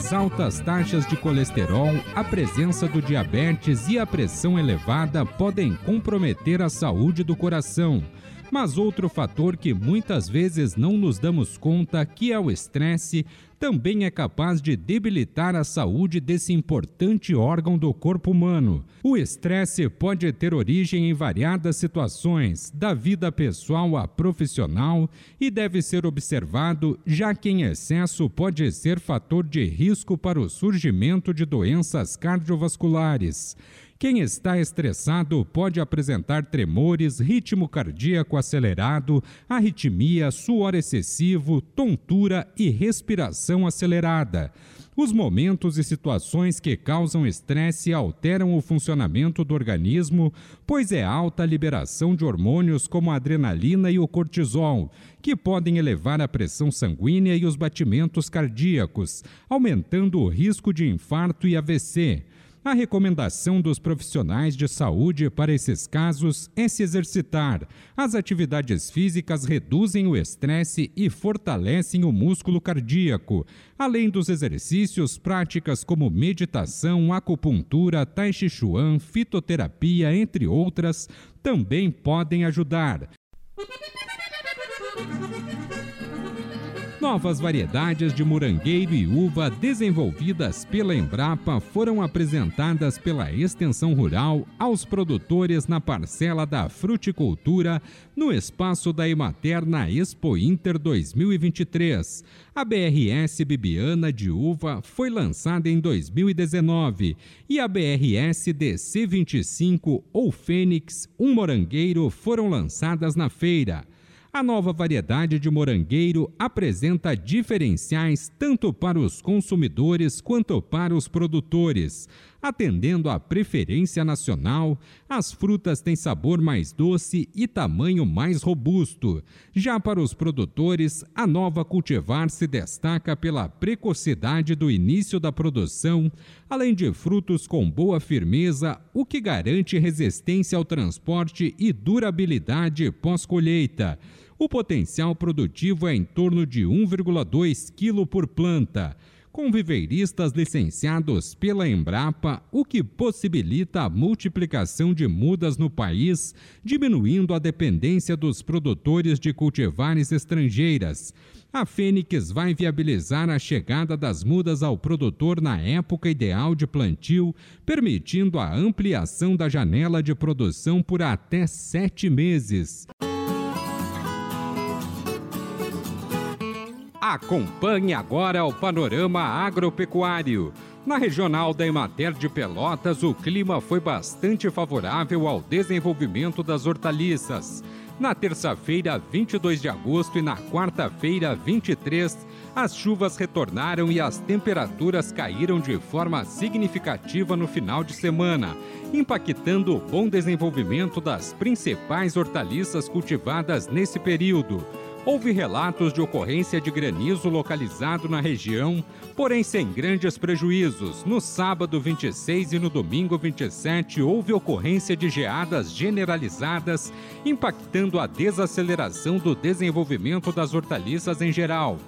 As altas taxas de colesterol, a presença do diabetes e a pressão elevada podem comprometer a saúde do coração. Mas outro fator que muitas vezes não nos damos conta, que é o estresse, também é capaz de debilitar a saúde desse importante órgão do corpo humano. O estresse pode ter origem em variadas situações, da vida pessoal à profissional, e deve ser observado, já que em excesso pode ser fator de risco para o surgimento de doenças cardiovasculares. Quem está estressado pode apresentar tremores, ritmo cardíaco acelerado, arritmia, suor excessivo, tontura e respiração acelerada. Os momentos e situações que causam estresse alteram o funcionamento do organismo, pois é alta a liberação de hormônios como a adrenalina e o cortisol, que podem elevar a pressão sanguínea e os batimentos cardíacos, aumentando o risco de infarto e AVC. A recomendação dos profissionais de saúde para esses casos é se exercitar. As atividades físicas reduzem o estresse e fortalecem o músculo cardíaco. Além dos exercícios, práticas como meditação, acupuntura, tai chi chuan, fitoterapia, entre outras, também podem ajudar. Novas variedades de morangueiro e uva desenvolvidas pela Embrapa foram apresentadas pela Extensão Rural aos produtores na parcela da fruticultura no espaço da Emater na Expo Inter 2023. A BRS Bibiana de uva foi lançada em 2019 e a BRS DC25 ou Fênix, um morangueiro, foram lançadas na feira. A nova variedade de morangueiro apresenta diferenciais tanto para os consumidores quanto para os produtores. Atendendo à preferência nacional, as frutas têm sabor mais doce e tamanho mais robusto. Já para os produtores, a nova cultivar se destaca pela precocidade do início da produção, além de frutos com boa firmeza, o que garante resistência ao transporte e durabilidade pós-colheita. O potencial produtivo é em torno de 1,2 kg por planta, com viveiristas licenciados pela Embrapa, o que possibilita a multiplicação de mudas no país, diminuindo a dependência dos produtores de cultivares estrangeiras. A Fênix vai viabilizar a chegada das mudas ao produtor na época ideal de plantio, permitindo a ampliação da janela de produção por até sete meses. Acompanhe agora o panorama agropecuário. Na regional da Emater de Pelotas, o clima foi bastante favorável ao desenvolvimento das hortaliças. Na terça-feira, 22 de agosto, e na quarta-feira, 23, as chuvas retornaram e as temperaturas caíram de forma significativa no final de semana, impactando o bom desenvolvimento das principais hortaliças cultivadas nesse período houve relatos de ocorrência de granizo localizado na região, porém sem grandes prejuízos. No sábado 26 e no domingo 27 houve ocorrência de geadas generalizadas, impactando a desaceleração do desenvolvimento das hortaliças em geral.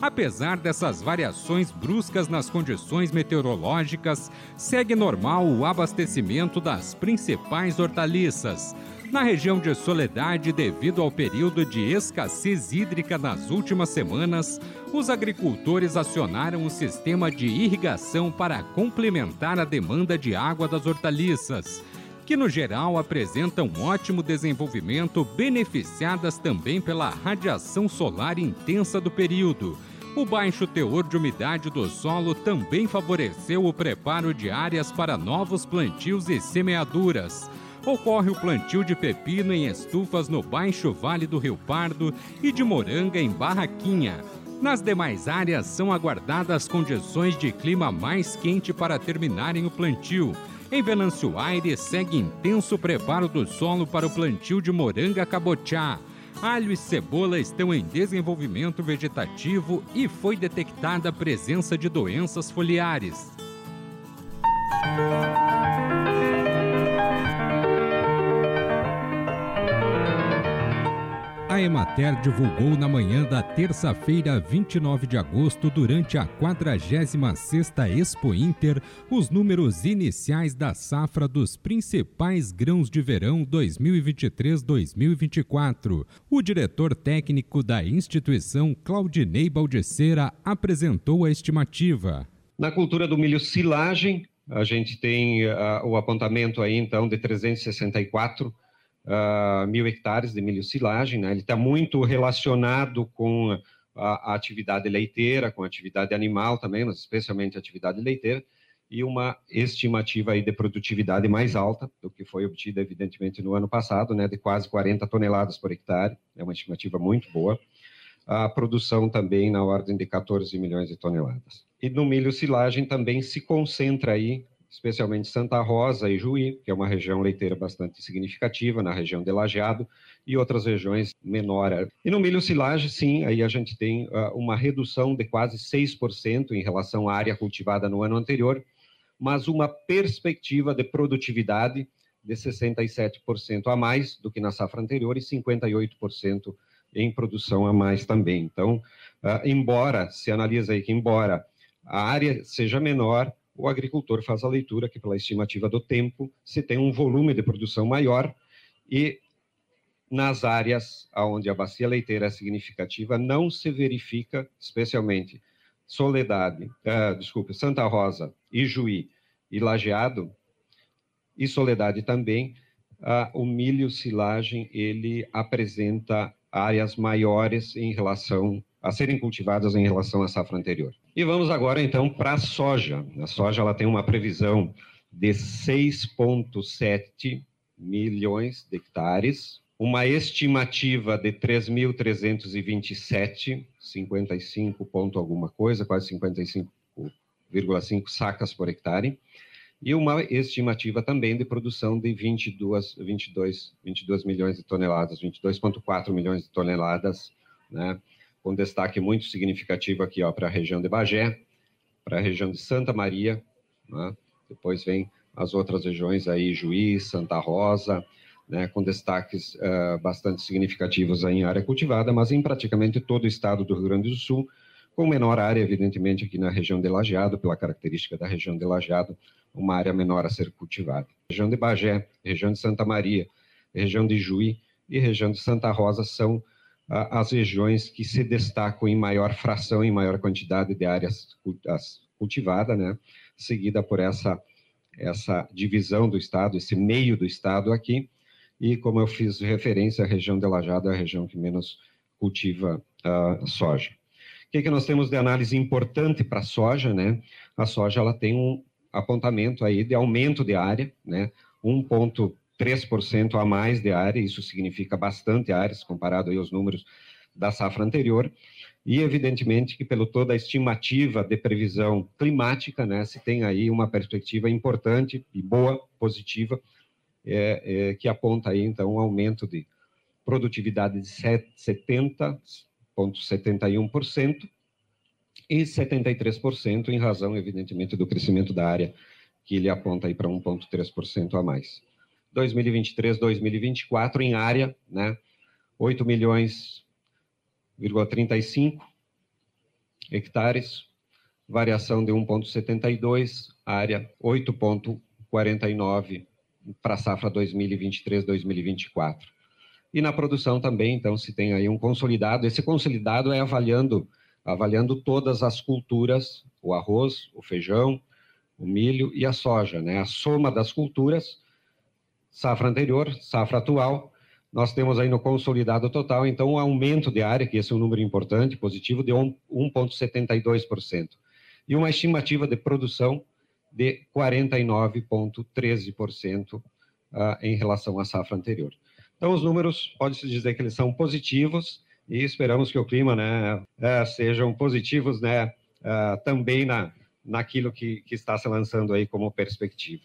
Apesar dessas variações bruscas nas condições meteorológicas, segue normal o abastecimento das principais hortaliças. Na região de Soledade, devido ao período de escassez hídrica nas últimas semanas, os agricultores acionaram o sistema de irrigação para complementar a demanda de água das hortaliças, que no geral apresentam um ótimo desenvolvimento, beneficiadas também pela radiação solar intensa do período. O baixo teor de umidade do solo também favoreceu o preparo de áreas para novos plantios e semeaduras ocorre o plantio de pepino em estufas no Baixo Vale do Rio Pardo e de moranga em Barraquinha. Nas demais áreas são aguardadas condições de clima mais quente para terminarem o plantio. Em Venâncio Aires, segue intenso preparo do solo para o plantio de moranga cabotiá. Alho e cebola estão em desenvolvimento vegetativo e foi detectada a presença de doenças foliares. A Emater divulgou na manhã da terça-feira, 29 de agosto, durante a 46ª Expo Inter, os números iniciais da safra dos principais grãos de verão 2023-2024. O diretor técnico da instituição, Claudinei Baldiceira, apresentou a estimativa. Na cultura do milho silagem, a gente tem uh, o apontamento aí, então, de 364 uh, mil hectares de milho silagem, né? ele está muito relacionado com a, a, atividade leiteira, com a atividade animal também, mas especialmente a atividade leiteira, e uma estimativa aí de produtividade mais alta do que foi obtida, evidentemente, no ano passado, né, de quase 40 toneladas por hectare, é uma estimativa muito boa. A produção também na ordem de 14 milhões de toneladas. E no milho silagem também se concentra aí especialmente Santa Rosa e Juí, que é uma região leiteira bastante significativa, na região de Lajeado, e outras regiões menor. E no milho silagem, sim, aí a gente tem uh, uma redução de quase 6% em relação à área cultivada no ano anterior, mas uma perspectiva de produtividade de 67% a mais do que na safra anterior e 58% em produção a mais também. Então, uh, embora, se analisa aí que embora a área seja menor, o agricultor faz a leitura que, pela estimativa do tempo, se tem um volume de produção maior e nas áreas onde a bacia leiteira é significativa, não se verifica, especialmente Soledade, uh, desculpe, Santa Rosa, Ijuí e Lajeado, e Soledade também, uh, o milho silagem, ele apresenta áreas maiores em relação a serem cultivadas em relação à safra anterior. E vamos agora então para a soja. A soja ela tem uma previsão de 6,7 milhões de hectares, uma estimativa de 3.327, 55 ponto alguma coisa, quase 55,5 sacas por hectare, e uma estimativa também de produção de 22, 22, 22 milhões de toneladas, 22,4 milhões de toneladas, né, com destaque muito significativo aqui para a região de Bagé, para a região de Santa Maria, né? depois vem as outras regiões aí, Juiz, Santa Rosa, né, com destaques uh, bastante significativos em área cultivada, mas em praticamente todo o estado do Rio Grande do Sul, com menor área, evidentemente, aqui na região de Lajeado, pela característica da região de Lajeado, uma área menor a ser cultivada. Região de Bagé, região de Santa Maria, região de Juí e região de Santa Rosa são as regiões que se destacam em maior fração, em maior quantidade de áreas cultivadas, né? seguida por essa, essa divisão do estado, esse meio do estado aqui, e como eu fiz referência, a região de Lajado é a região que menos cultiva uh, soja. O que, que nós temos de análise importante para a soja, né? A soja ela tem um apontamento aí de aumento de área, né? 1,3 3% a mais de área, isso significa bastante áreas comparado aos números da safra anterior, e evidentemente que pelo toda a estimativa de previsão climática, né, se tem aí uma perspectiva importante e boa, positiva, é, é, que aponta aí então um aumento de produtividade de 70,71% e 73% em razão, evidentemente, do crescimento da área, que ele aponta aí para 1,3% a mais. 2023, 2024 em área, né? 8 milhões, 35 hectares, variação de 1,72, área 8,49 para a safra 2023-2024. E na produção também, então, se tem aí um consolidado. Esse consolidado é avaliando, avaliando todas as culturas, o arroz, o feijão, o milho e a soja, né? A soma das culturas safra anterior, safra atual, nós temos aí no consolidado total, então, um aumento de área, que esse é um número importante, positivo, de 1,72%. E uma estimativa de produção de 49,13% uh, em relação à safra anterior. Então, os números, pode-se dizer que eles são positivos e esperamos que o clima né, uh, sejam positivos né, uh, também na, naquilo que, que está se lançando aí como perspectiva.